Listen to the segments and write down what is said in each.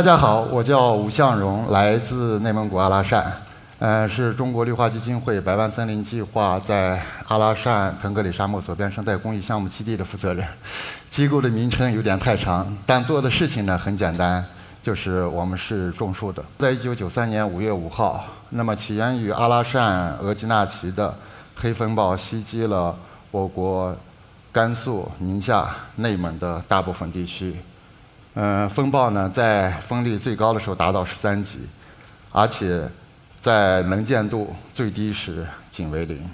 大家好，我叫吴向荣，来自内蒙古阿拉善，呃，是中国绿化基金会百万森林计划在阿拉善腾格里沙漠左边生态公益项目基地的负责人。机构的名称有点太长，但做的事情呢很简单，就是我们是种树的。在一九九三年五月五号，那么起源于阿拉善额济纳旗的黑风暴袭击了我国甘肃、宁夏、内蒙的大部分地区。嗯，风暴呢，在风力最高的时候达到十三级，而且在能见度最低时仅为零。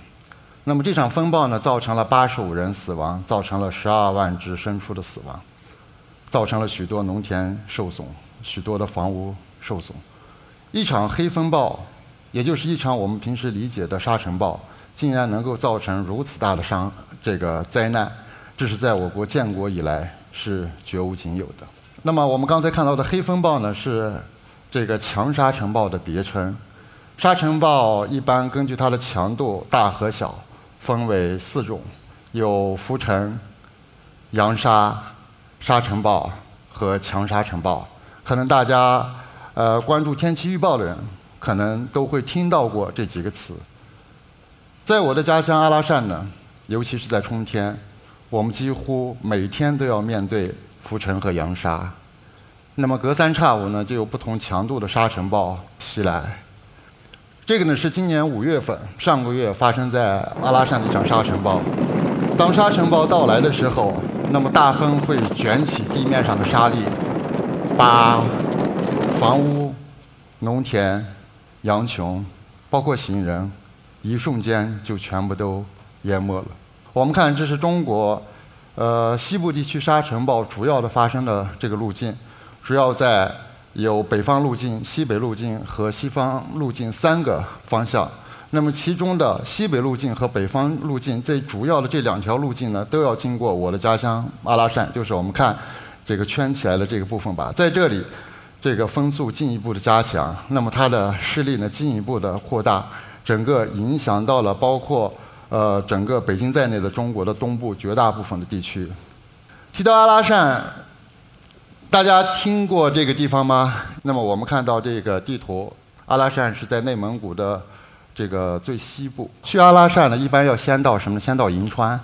那么这场风暴呢，造成了八十五人死亡，造成了十二万只牲畜的死亡，造成了许多农田受损，许多的房屋受损。一场黑风暴，也就是一场我们平时理解的沙尘暴，竟然能够造成如此大的伤这个灾难，这是在我国建国以来是绝无仅有的。那么我们刚才看到的黑风暴呢，是这个强沙尘暴的别称。沙尘暴一般根据它的强度大和小，分为四种：有浮尘、扬沙、沙尘暴和强沙尘暴。可能大家呃关注天气预报的人，可能都会听到过这几个词。在我的家乡阿拉善呢，尤其是在春天，我们几乎每天都要面对。浮尘和扬沙，那么隔三差五呢，就有不同强度的沙尘暴袭来。这个呢是今年五月份，上个月发生在阿拉善的一场沙尘暴。当沙尘暴到来的时候，那么大风会卷起地面上的沙粒，把房屋、农田、羊群，包括行人，一瞬间就全部都淹没了。我们看，这是中国。呃，西部地区沙尘暴主要的发生的这个路径，主要在有北方路径、西北路径和西方路径三个方向。那么其中的西北路径和北方路径最主要的这两条路径呢，都要经过我的家乡阿拉善，就是我们看这个圈起来的这个部分吧。在这里，这个风速进一步的加强，那么它的势力呢进一步的扩大，整个影响到了包括。呃，整个北京在内的中国的东部绝大部分的地区，提到阿拉善，大家听过这个地方吗？那么我们看到这个地图，阿拉善是在内蒙古的这个最西部。去阿拉善呢，一般要先到什么？先到银川，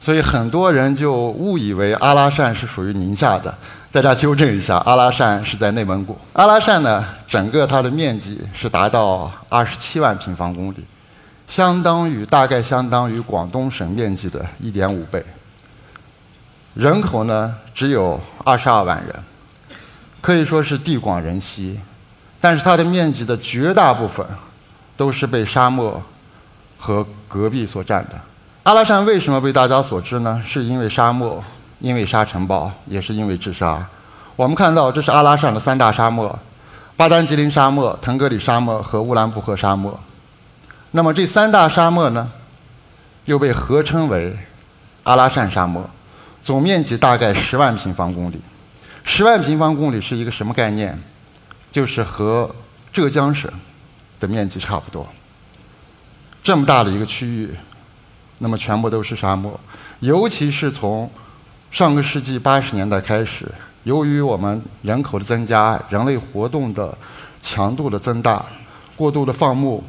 所以很多人就误以为阿拉善是属于宁夏的。在这纠正一下，阿拉善是在内蒙古。阿拉善呢，整个它的面积是达到二十七万平方公里。相当于大概相当于广东省面积的一点五倍，人口呢只有二十二万人，可以说是地广人稀，但是它的面积的绝大部分都是被沙漠和戈壁所占的。阿拉善为什么被大家所知呢？是因为沙漠，因为沙尘暴，也是因为治沙。我们看到这是阿拉善的三大沙漠：巴丹吉林沙漠、腾格里沙漠和乌兰布和沙漠。那么这三大沙漠呢，又被合称为阿拉善沙漠，总面积大概十万平方公里。十万平方公里是一个什么概念？就是和浙江省的面积差不多。这么大的一个区域，那么全部都是沙漠。尤其是从上个世纪八十年代开始，由于我们人口的增加、人类活动的强度的增大、过度的放牧。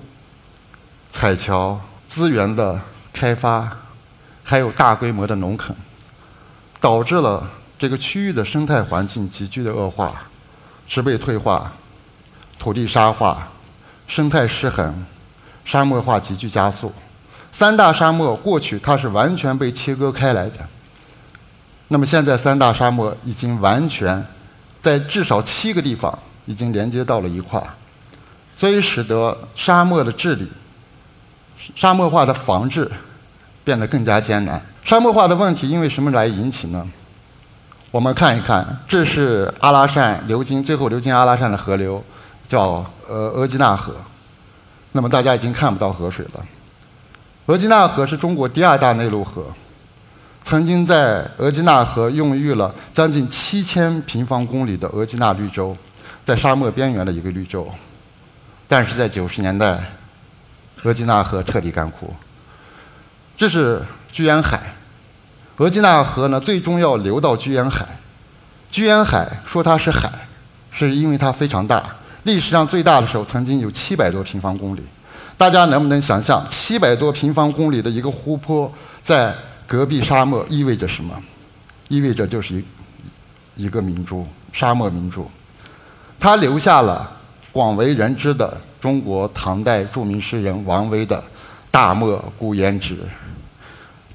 彩桥资源的开发，还有大规模的农垦，导致了这个区域的生态环境急剧的恶化，植被退化，土地沙化，生态失衡，沙漠化急剧加速。三大沙漠过去它是完全被切割开来的，那么现在三大沙漠已经完全在至少七个地方已经连接到了一块儿，所以使得沙漠的治理。沙漠化的防治变得更加艰难。沙漠化的问题因为什么来引起呢？我们看一看，这是阿拉善流经最后流经阿拉善的河流，叫呃额济纳河。那么大家已经看不到河水了。额济纳河是中国第二大内陆河，曾经在额济纳河孕育了将近七千平方公里的额济纳绿洲，在沙漠边缘的一个绿洲。但是在九十年代。额济纳河彻底干枯，这是居延海。额济纳河呢，最终要流到居延海。居延海说它是海，是因为它非常大。历史上最大的时候曾经有七百多平方公里。大家能不能想象，七百多平方公里的一个湖泊在戈壁沙漠意味着什么？意味着就是一一个明珠，沙漠明珠。它留下了广为人知的中国唐代著名诗人王维的“大漠孤烟直，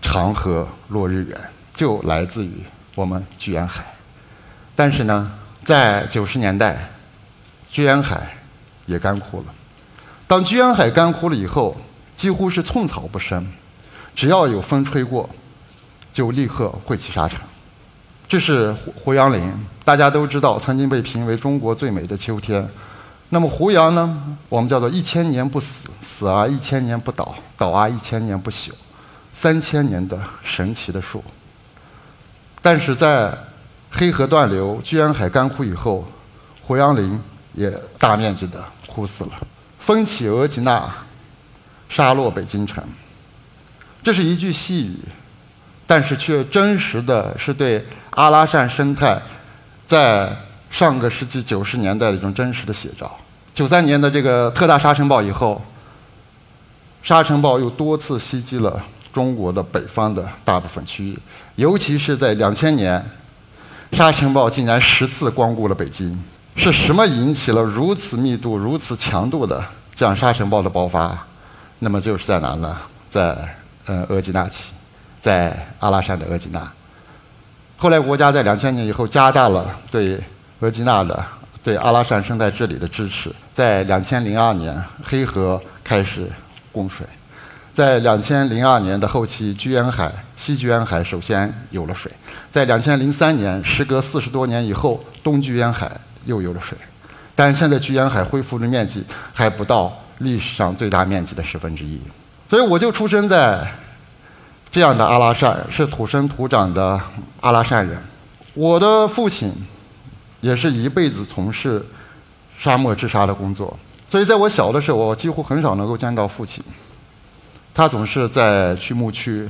长河落日圆”，就来自于我们居延海。但是呢，在九十年代，居延海也干枯了。当居延海干枯了以后，几乎是寸草不生，只要有风吹过，就立刻会起沙尘。这是胡胡杨林，大家都知道，曾经被评为中国最美的秋天。那么胡杨呢？我们叫做一千年不死，死而一千年不倒，倒而一千年不朽，三千年的神奇的树。但是在黑河断流、居延海干枯以后，胡杨林也大面积的枯死了。风起额济纳，沙落北京城。这是一句细语，但是却真实的是对。阿拉善生态在上个世纪九十年代的一种真实的写照。九三年的这个特大沙尘暴以后，沙尘暴又多次袭击了中国的北方的大部分区域，尤其是在两千年，沙尘暴竟然十次光顾了北京。是什么引起了如此密度、如此强度的这样沙尘暴的爆发？那么就是在哪呢？在呃额济纳旗，在阿拉善的额济纳。后来，国家在两千年以后加大了对额济纳的、对阿拉善生态治理的支持。在两千零二年，黑河开始供水；在两千零二年的后期，居延海、西居延海首先有了水；在两千零三年，时隔四十多年以后，东居延海又有了水。但现在居延海恢复的面积还不到历史上最大面积的十分之一。所以，我就出生在。这样的阿拉善是土生土长的阿拉善人。我的父亲也是一辈子从事沙漠治沙的工作，所以在我小的时候，我几乎很少能够见到父亲。他总是在去牧区，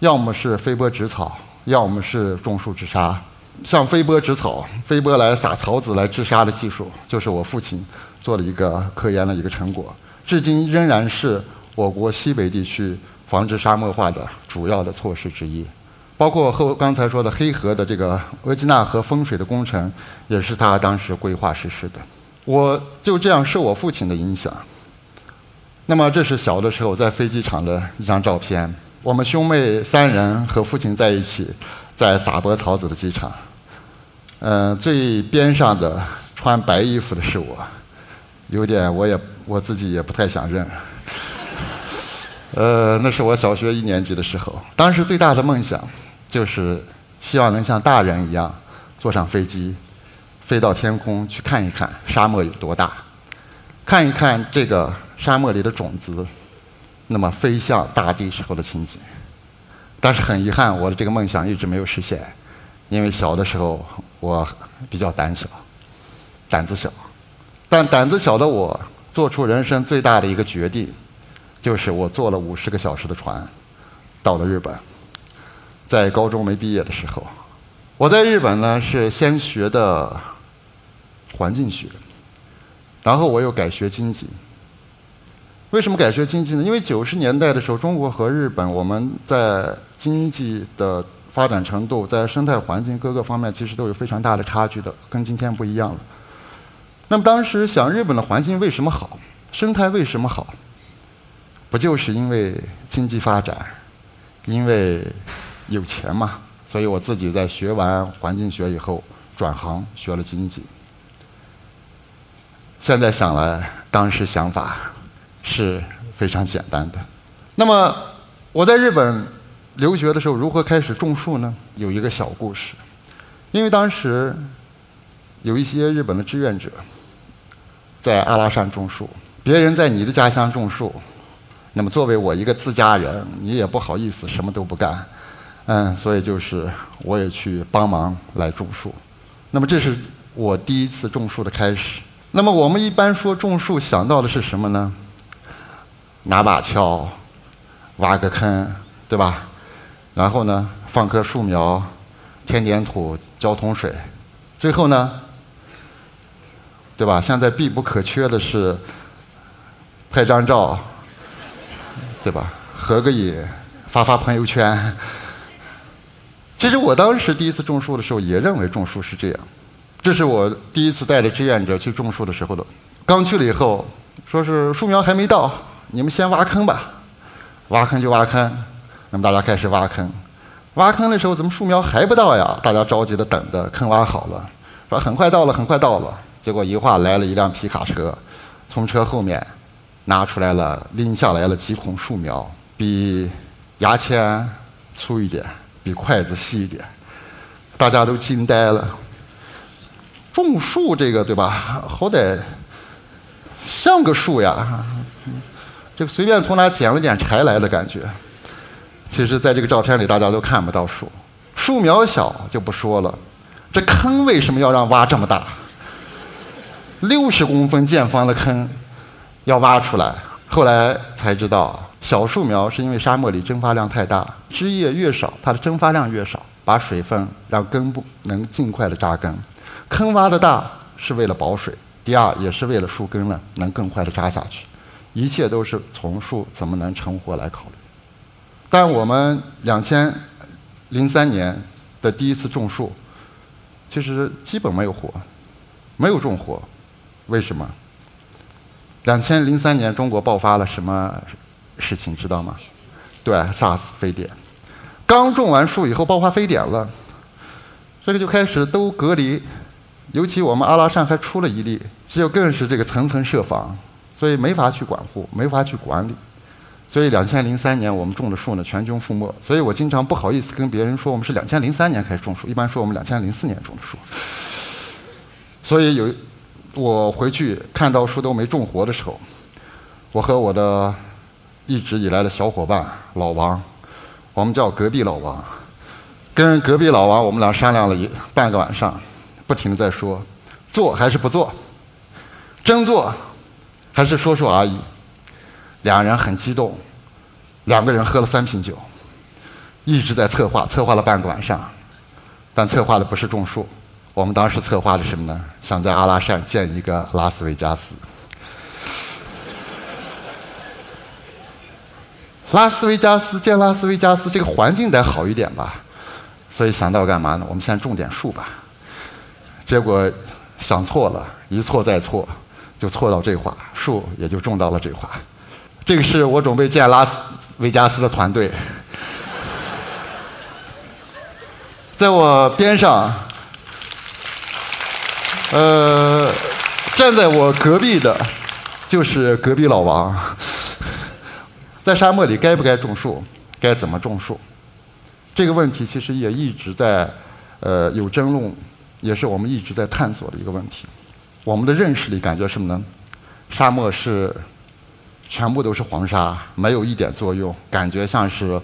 要么是飞播植草，要么是种树治沙。像飞播植草、飞播来撒草籽来治沙的技术，就是我父亲做了一个科研的一个成果，至今仍然是我国西北地区。防治沙漠化的主要的措施之一，包括后刚才说的黑河的这个额济纳河风水的工程，也是他当时规划实施的。我就这样受我父亲的影响。那么这是小的时候在飞机场的一张照片，我们兄妹三人和父亲在一起，在撒播草籽的机场。嗯，最边上的穿白衣服的是我，有点我也我自己也不太想认。呃，那是我小学一年级的时候。当时最大的梦想，就是希望能像大人一样，坐上飞机，飞到天空去看一看沙漠有多大，看一看这个沙漠里的种子，那么飞向大地时候的情景。但是很遗憾，我的这个梦想一直没有实现，因为小的时候我比较胆小，胆子小。但胆子小的我，做出人生最大的一个决定。就是我坐了五十个小时的船，到了日本。在高中没毕业的时候，我在日本呢是先学的环境学，然后我又改学经济。为什么改学经济呢？因为九十年代的时候，中国和日本我们在经济的发展程度、在生态环境各个方面，其实都有非常大的差距的，跟今天不一样了。那么当时想，日本的环境为什么好？生态为什么好？不就是因为经济发展，因为有钱嘛？所以我自己在学完环境学以后，转行学了经济。现在想来，当时想法是非常简单的。那么我在日本留学的时候，如何开始种树呢？有一个小故事。因为当时有一些日本的志愿者在阿拉善种树，别人在你的家乡种树。那么作为我一个自家人，你也不好意思什么都不干，嗯，所以就是我也去帮忙来种树。那么这是我第一次种树的开始。那么我们一般说种树想到的是什么呢？拿把锹，挖个坑，对吧？然后呢，放棵树苗，填点土，浇桶水，最后呢，对吧？现在必不可缺的是拍张照，对吧？合个影，发发朋友圈。其实我当时第一次种树的时候，也认为种树是这样。这是我第一次带着志愿者去种树的时候的。刚去了以后，说是树苗还没到，你们先挖坑吧。挖坑就挖坑，那么大家开始挖坑。挖坑的时候，怎么树苗还不到呀？大家着急的等着，坑挖好了，说很快到了，很快到了。结果一会儿来了一辆皮卡车，从车后面拿出来了，拎下来了几捆树苗，比牙签粗一点。比筷子细一点，大家都惊呆了。种树这个对吧？好歹像个树呀，这个随便从哪捡了点柴来的感觉。其实，在这个照片里，大家都看不到树。树苗小就不说了，这坑为什么要让挖这么大？六十公分见方的坑要挖出来，后来才知道。小树苗是因为沙漠里蒸发量太大，枝叶越少，它的蒸发量越少，把水分让根部能尽快的扎根。坑挖的大是为了保水，第二也是为了树根呢能更快的扎下去。一切都是从树怎么能成活来考虑。但我们两千零三年的第一次种树，其实基本没有活，没有种活。为什么？两千零三年中国爆发了什么？事情知道吗？对，SARS 非典，刚种完树以后爆发非典了，这个就开始都隔离，尤其我们阿拉善还出了一例，只有更是这个层层设防，所以没法去管护，没法去管理，所以两千零三年我们种的树呢全军覆没，所以我经常不好意思跟别人说我们是两千零三年开始种树，一般说我们两千零四年种的树，所以有我回去看到树都没种活的时候，我和我的。一直以来的小伙伴老王，我们叫隔壁老王，跟隔壁老王我们俩商量了一半个晚上，不停的在说，做还是不做，真做还是说说而已。两人很激动，两个人喝了三瓶酒，一直在策划，策划了半个晚上，但策划的不是种树，我们当时策划的什么呢？想在阿拉善建一个拉斯维加斯。拉斯维加斯建拉斯维加斯，这个环境得好一点吧，所以想到干嘛呢？我们先种点树吧。结果想错了，一错再错，就错到这话，树也就种到了这话。这个是我准备建拉斯维加斯的团队，在我边上，呃，站在我隔壁的，就是隔壁老王。在沙漠里该不该种树？该怎么种树？这个问题其实也一直在呃有争论，也是我们一直在探索的一个问题。我们的认识里感觉什么呢？沙漠是全部都是黄沙，没有一点作用，感觉像是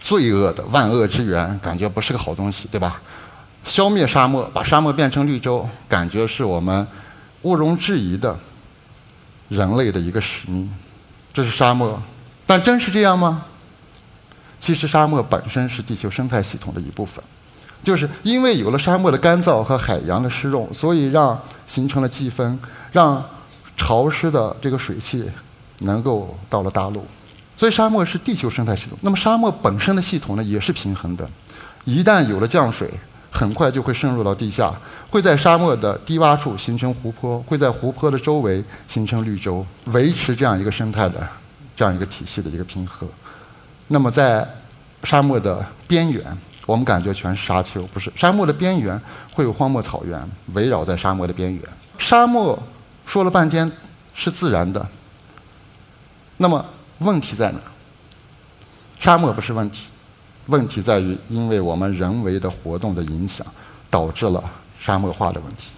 罪恶的万恶之源，感觉不是个好东西，对吧？消灭沙漠，把沙漠变成绿洲，感觉是我们毋庸置疑的人类的一个使命。这是沙漠。但真是这样吗？其实沙漠本身是地球生态系统的一部分，就是因为有了沙漠的干燥和海洋的湿润，所以让形成了季风，让潮湿的这个水汽能够到了大陆。所以沙漠是地球生态系统。那么沙漠本身的系统呢，也是平衡的。一旦有了降水，很快就会渗入到地下，会在沙漠的低洼处形成湖泊，会在湖泊的周围形成绿洲，维持这样一个生态的。这样一个体系的一个平衡。那么，在沙漠的边缘，我们感觉全是沙丘，不是？沙漠的边缘会有荒漠草原围绕在沙漠的边缘。沙漠说了半天是自然的，那么问题在哪？沙漠不是问题，问题在于因为我们人为的活动的影响，导致了沙漠化的问题。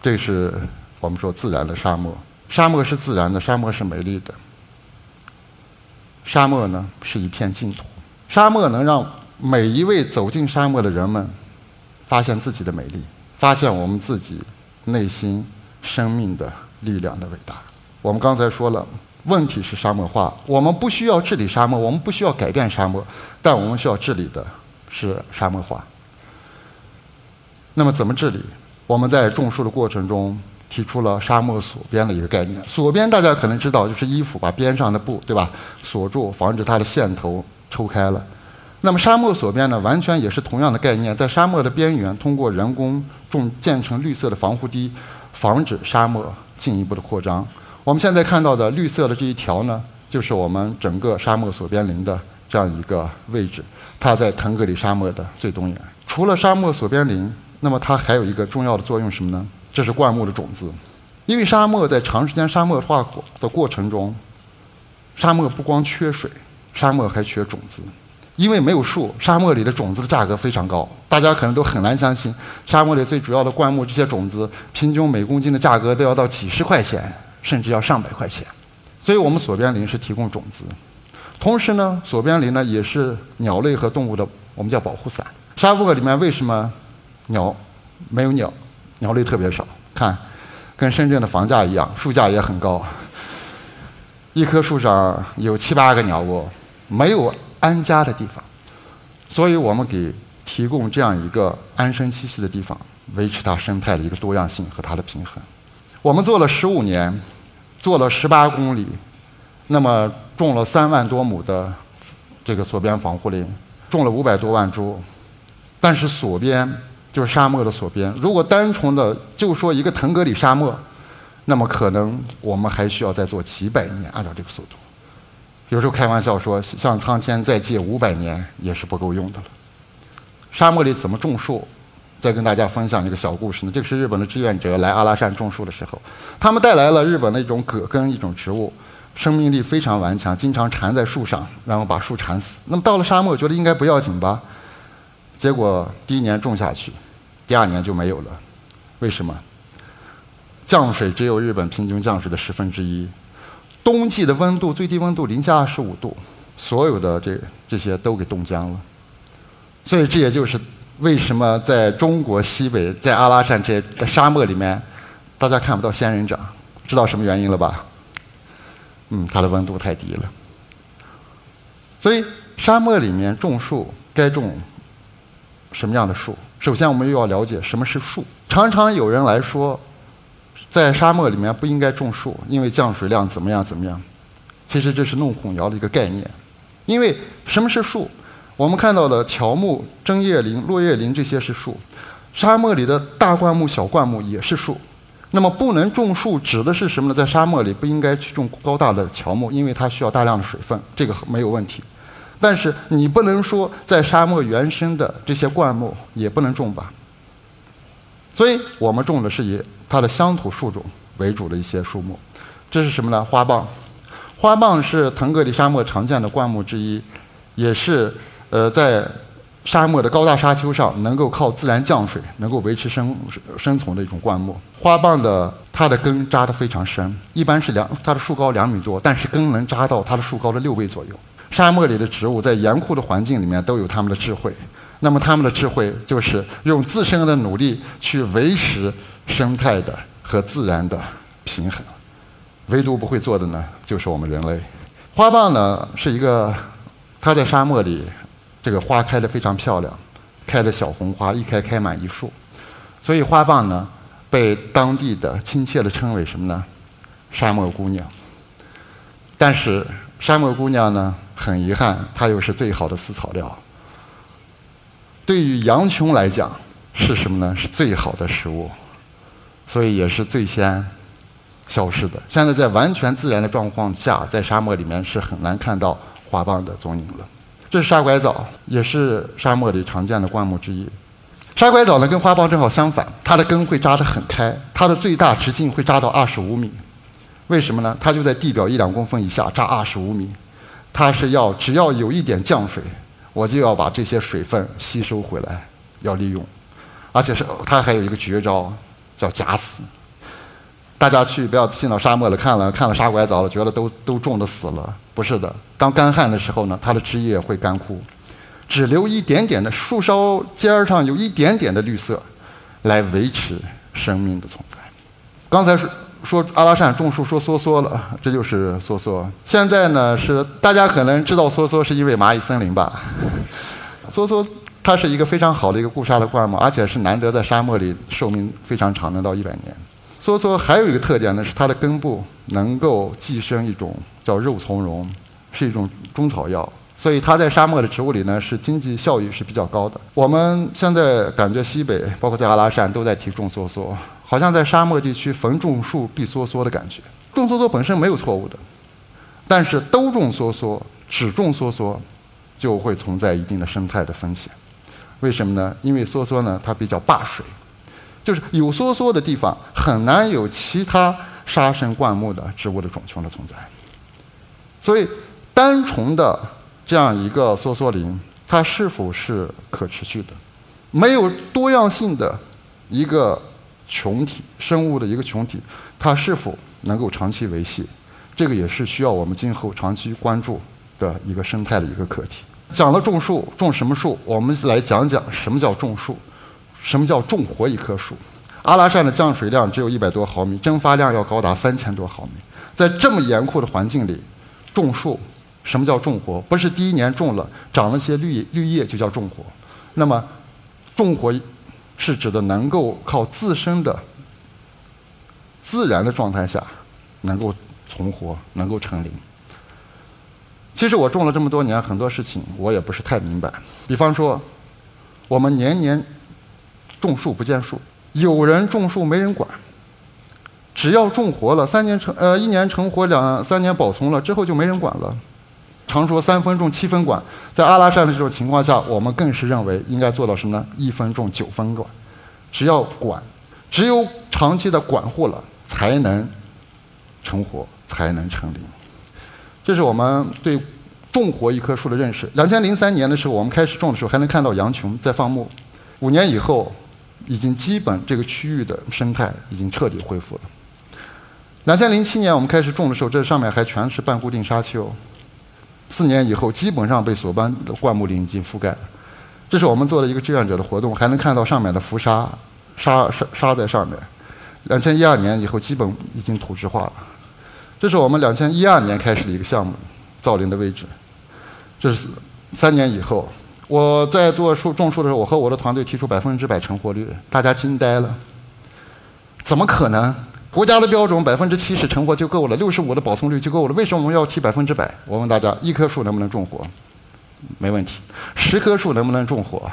这是我们说自然的沙漠。沙漠是自然的，沙漠是美丽的。沙漠呢是一片净土，沙漠能让每一位走进沙漠的人们发现自己的美丽，发现我们自己内心生命的力量的伟大。我们刚才说了，问题是沙漠化，我们不需要治理沙漠，我们不需要改变沙漠，但我们需要治理的是沙漠化。那么怎么治理？我们在种树的过程中提出了沙漠锁边的一个概念。锁边大家可能知道，就是衣服把边上的布，对吧，锁住，防止它的线头抽开了。那么沙漠锁边呢，完全也是同样的概念，在沙漠的边缘通过人工种建成绿色的防护堤，防止沙漠进一步的扩张。我们现在看到的绿色的这一条呢，就是我们整个沙漠锁边林的这样一个位置，它在腾格里沙漠的最东缘。除了沙漠锁边林，那么它还有一个重要的作用什么呢？这是灌木的种子，因为沙漠在长时间沙漠化的过程中，沙漠不光缺水，沙漠还缺种子。因为没有树，沙漠里的种子的价格非常高。大家可能都很难相信，沙漠里最主要的灌木这些种子，平均每公斤的价格都要到几十块钱，甚至要上百块钱。所以我们锁边林是提供种子，同时呢，锁边林呢也是鸟类和动物的我们叫保护伞。沙漠里面为什么鸟没有鸟？鸟类特别少，看，跟深圳的房价一样，树价也很高，一棵树上有七八个鸟窝，没有。安家的地方，所以我们给提供这样一个安身栖息的地方，维持它生态的一个多样性和它的平衡。我们做了十五年，做了十八公里，那么种了三万多亩的这个锁边防护林，种了五百多万株。但是锁边就是沙漠的锁边，如果单纯的就说一个腾格里沙漠，那么可能我们还需要再做几百年，按照这个速度。有时候开玩笑说，向苍天再借五百年也是不够用的了。沙漠里怎么种树？再跟大家分享一个小故事呢。这个是日本的志愿者来阿拉善种树的时候，他们带来了日本的一种葛根，一种植物，生命力非常顽强，经常缠在树上，然后把树缠死。那么到了沙漠，觉得应该不要紧吧？结果第一年种下去，第二年就没有了。为什么？降水只有日本平均降水的十分之一。冬季的温度最低温度零下二十五度，所有的这这些都给冻僵了。所以这也就是为什么在中国西北，在阿拉善这沙漠里面，大家看不到仙人掌，知道什么原因了吧？嗯，它的温度太低了。所以沙漠里面种树该种什么样的树？首先我们又要了解什么是树。常常有人来说。在沙漠里面不应该种树，因为降水量怎么样怎么样。其实这是弄混淆的一个概念。因为什么是树？我们看到的乔木、针叶林、落叶林这些是树，沙漠里的大灌木、小灌木也是树。那么不能种树指的是什么呢？在沙漠里不应该去种高大的乔木，因为它需要大量的水分，这个没有问题。但是你不能说在沙漠原生的这些灌木也不能种吧？所以我们种的是以。它的乡土树种为主的一些树木，这是什么呢？花蚌。花蚌是腾格里沙漠常见的灌木之一，也是呃在沙漠的高大沙丘上能够靠自然降水能够维持生生存的一种灌木。花蚌的它的根扎得非常深，一般是两它的树高两米多，但是根能扎到它的树高的六倍左右。沙漠里的植物在严酷的环境里面都有他们的智慧，那么他们的智慧就是用自身的努力去维持。生态的和自然的平衡，唯独不会做的呢，就是我们人类。花棒呢是一个，它在沙漠里，这个花开的非常漂亮，开的小红花，一开开满一树，所以花蚌呢被当地的亲切的称为什么呢？沙漠姑娘。但是沙漠姑娘呢，很遗憾，它又是最好的饲草料。对于羊群来讲，是什么呢？是最好的食物。所以也是最先消失的。现在在完全自然的状况下，在沙漠里面是很难看到花蚌的踪影了。这是沙拐枣，也是沙漠里常见的灌木之一。沙拐枣呢，跟花蚌正好相反，它的根会扎得很开，它的最大直径会扎到二十五米。为什么呢？它就在地表一两公分以下扎二十五米，它是要只要有一点降水，我就要把这些水分吸收回来，要利用。而且是它还有一个绝招。叫假死，大家去不要进到沙漠了，看了看了沙拐枣了，觉得都都种的死了，不是的。当干旱的时候呢，它的枝叶会干枯，只留一点点的树梢尖儿上有一点点的绿色，来维持生命的存在。刚才是说阿拉善种树说梭梭了，这就是梭梭。现在呢是大家可能知道梭梭是因为蚂蚁森林吧，梭梭。它是一个非常好的一个固沙的灌木，而且是难得在沙漠里寿命非常长，能到一百年。梭梭还有一个特点呢，是它的根部能够寄生一种叫肉苁蓉，是一种中草药，所以它在沙漠的植物里呢是经济效益是比较高的。我们现在感觉西北，包括在阿拉善都在提种梭梭，好像在沙漠地区逢种树必梭梭的感觉。种梭梭本身没有错误的，但是都种梭梭，只种梭梭，就会存在一定的生态的风险。为什么呢？因为梭梭呢它比较霸水。就是有梭梭的地方，很难有其他沙生灌木的植物的种群的存在。所以，单纯的这样一个梭梭林，它是否是可持续的？没有多样性的一个群体生物的一个群体，它是否能够长期维系？这个也是需要我们今后长期关注的一个生态的一个课题。讲了种树，种什么树？我们来讲讲什么叫种树。什么叫种活一棵树？阿拉善的降水量只有一百多毫米，蒸发量要高达三千多毫米。在这么严酷的环境里，种树，什么叫种活？不是第一年种了长了些绿绿叶就叫种活。那么，种活是指的能够靠自身的自然的状态下能够存活，能够成林。其实我种了这么多年，很多事情我也不是太明白。比方说，我们年年。种树不见树，有人种树没人管。只要种活了，三年成呃一年成活，两三年保存了之后就没人管了。常说三分种七分管，在阿拉善的这种情况下，我们更是认为应该做到什么呢？一分种九分管，只要管，只有长期的管护了，才能成活，才能成林。这是我们对种活一棵树的认识。两千零三年的时候，我们开始种的时候，还能看到羊群在放牧。五年以后。已经基本这个区域的生态已经彻底恢复了。两千零七年我们开始种的时候，这上面还全是半固定沙丘。四年以后，基本上被索邦的灌木林已经覆盖了。这是我们做的一个志愿者的活动，还能看到上面的浮沙，沙沙沙在上面。两千一二年以后，基本已经土质化了。这是我们两千一二年开始的一个项目，造林的位置。这是三年以后。我在做树种树的时候，我和我的团队提出百分之百成活率，大家惊呆了。怎么可能？国家的标准百分之七十成活就够了，六十五的保存率就够了，为什么我们要提百分之百？我问大家，一棵树能不能种活？没问题。十棵树能不能种活？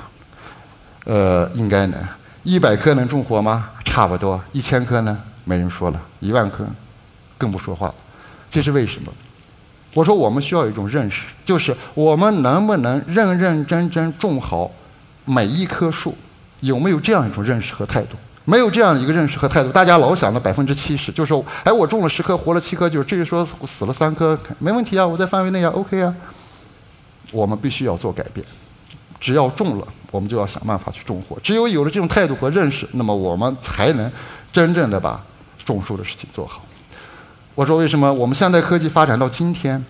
呃，应该能。一百棵能种活吗？差不多。一千棵呢？没人说了。一万棵，更不说话。这是为什么？我说，我们需要一种认识，就是我们能不能认认真真种好每一棵树？有没有这样一种认识和态度？没有这样一个认识和态度，大家老想着百分之七十，就是说，哎，我种了十棵，活了七棵，就是至于说死了三棵，没问题啊，我在范围内啊，OK 啊。我们必须要做改变，只要种了，我们就要想办法去种活。只有有了这种态度和认识，那么我们才能真正的把种树的事情做好。我说：“为什么我们现代科技发展到今天，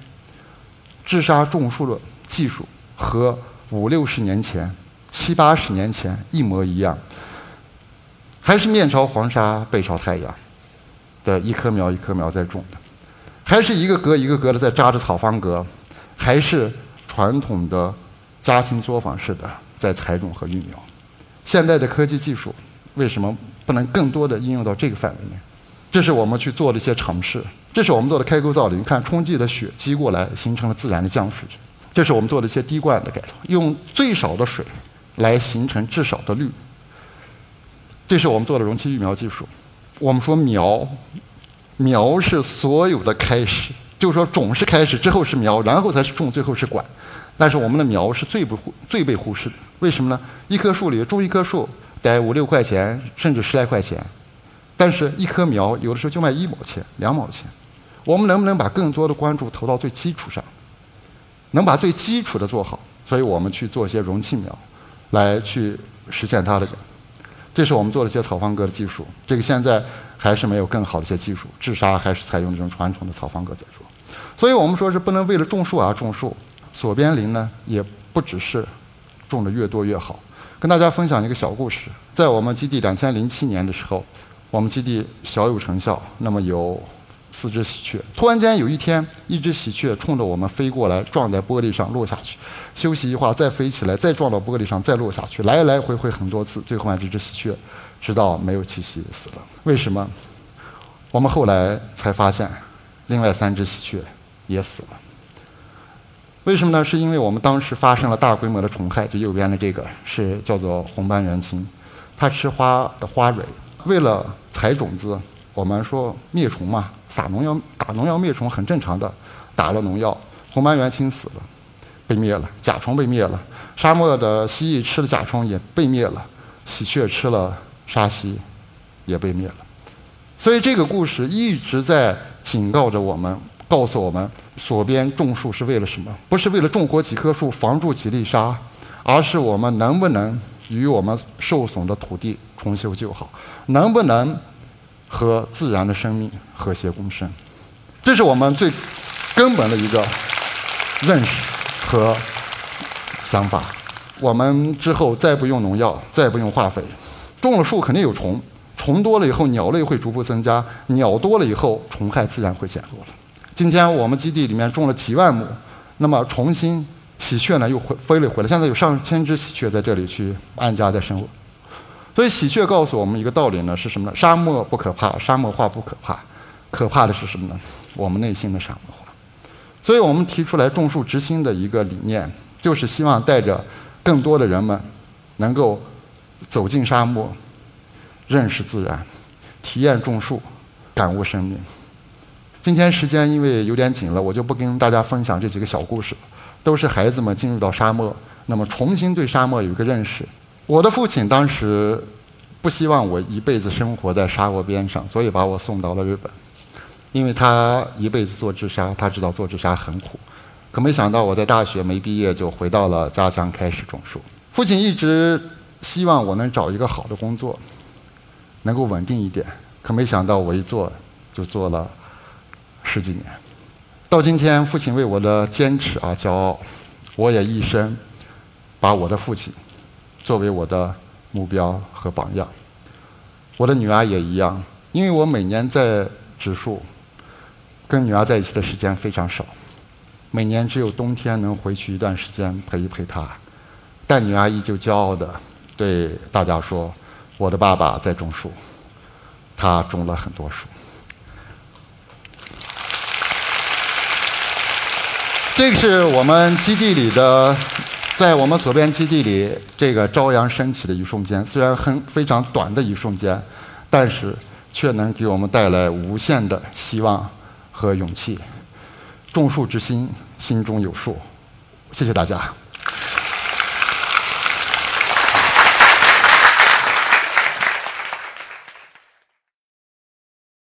治沙种树的技术和五六十年前、七八十年前一模一样？还是面朝黄沙背朝太阳的一棵苗一棵苗在种的，还是一个格一个格的在扎着草方格，还是传统的家庭作坊式的在采种和育苗？现代的科技技术为什么不能更多的应用到这个范围内？这是我们去做的一些尝试。”这是我们做的开沟造林，看冲积的雪积过来，形成了自然的降水。这是我们做的一些滴灌的改造，用最少的水来形成至少的绿。这是我们做的容器育苗技术。我们说苗，苗是所有的开始，就是说种是开始，之后是苗，然后才是种，最后是管。但是我们的苗是最不最被忽视的，为什么呢？一棵树里种一棵树得五六块钱，甚至十来块钱，但是一棵苗有的时候就卖一毛钱、两毛钱。我们能不能把更多的关注投到最基础上，能把最基础的做好？所以我们去做一些容器苗，来去实现它的。这是我们做了一些草方格的技术。这个现在还是没有更好的一些技术，治沙还是采用这种传统的草方格在做。所以我们说是不能为了种树而种树。锁边林呢，也不只是种的越多越好。跟大家分享一个小故事，在我们基地两千零七年的时候，我们基地小有成效。那么有。四只喜鹊，突然间有一天，一只喜鹊冲着我们飞过来，撞在玻璃上落下去，休息一会儿再飞起来，再撞到玻璃上再落下去，来来回回很多次，最后这只喜鹊直到没有气息死了。为什么？我们后来才发现，另外三只喜鹊也死了。为什么呢？是因为我们当时发生了大规模的虫害，就右边的这个是叫做红斑原青，它吃花的花蕊。为了采种子，我们说灭虫嘛，撒农药、打农药灭虫很正常的，打了农药，红斑原青死了，被灭了；甲虫被灭了，沙漠的蜥蜴吃了甲虫也被灭了，喜鹊吃了沙蜥也被灭了。所以这个故事一直在警告着我们。告诉我们，锁边种树是为了什么？不是为了种活几棵树，防住几粒沙，而是我们能不能与我们受损的土地重修旧好，能不能和自然的生命和谐共生？这是我们最根本的一个认识和想法。我们之后再不用农药，再不用化肥，种了树肯定有虫，虫多了以后，鸟类会逐步增加，鸟多了以后，虫害自然会减弱了。今天我们基地里面种了几万亩，那么重新喜鹊呢又回飞了回来。现在有上千只喜鹊在这里去安家在生活。所以喜鹊告诉我们一个道理呢，是什么呢？沙漠不可怕，沙漠化不可怕，可怕的是什么呢？我们内心的沙漠化。所以我们提出来种树植心的一个理念，就是希望带着更多的人们能够走进沙漠，认识自然，体验种树，感悟生命。今天时间因为有点紧了，我就不跟大家分享这几个小故事了。都是孩子们进入到沙漠，那么重新对沙漠有一个认识。我的父亲当时不希望我一辈子生活在沙漠边上，所以把我送到了日本。因为他一辈子做治沙，他知道做治沙很苦。可没想到我在大学没毕业就回到了家乡开始种树。父亲一直希望我能找一个好的工作，能够稳定一点。可没想到我一做就做了。十几年，到今天，父亲为我的坚持而骄傲，我也一生把我的父亲作为我的目标和榜样。我的女儿也一样，因为我每年在植树，跟女儿在一起的时间非常少，每年只有冬天能回去一段时间陪一陪她，但女儿依旧骄傲的对大家说：“我的爸爸在种树，他种了很多树。”这个是我们基地里的，在我们所边基地里，这个朝阳升起的一瞬间，虽然很非常短的一瞬间，但是却能给我们带来无限的希望和勇气。种树之心，心中有数。谢谢大家。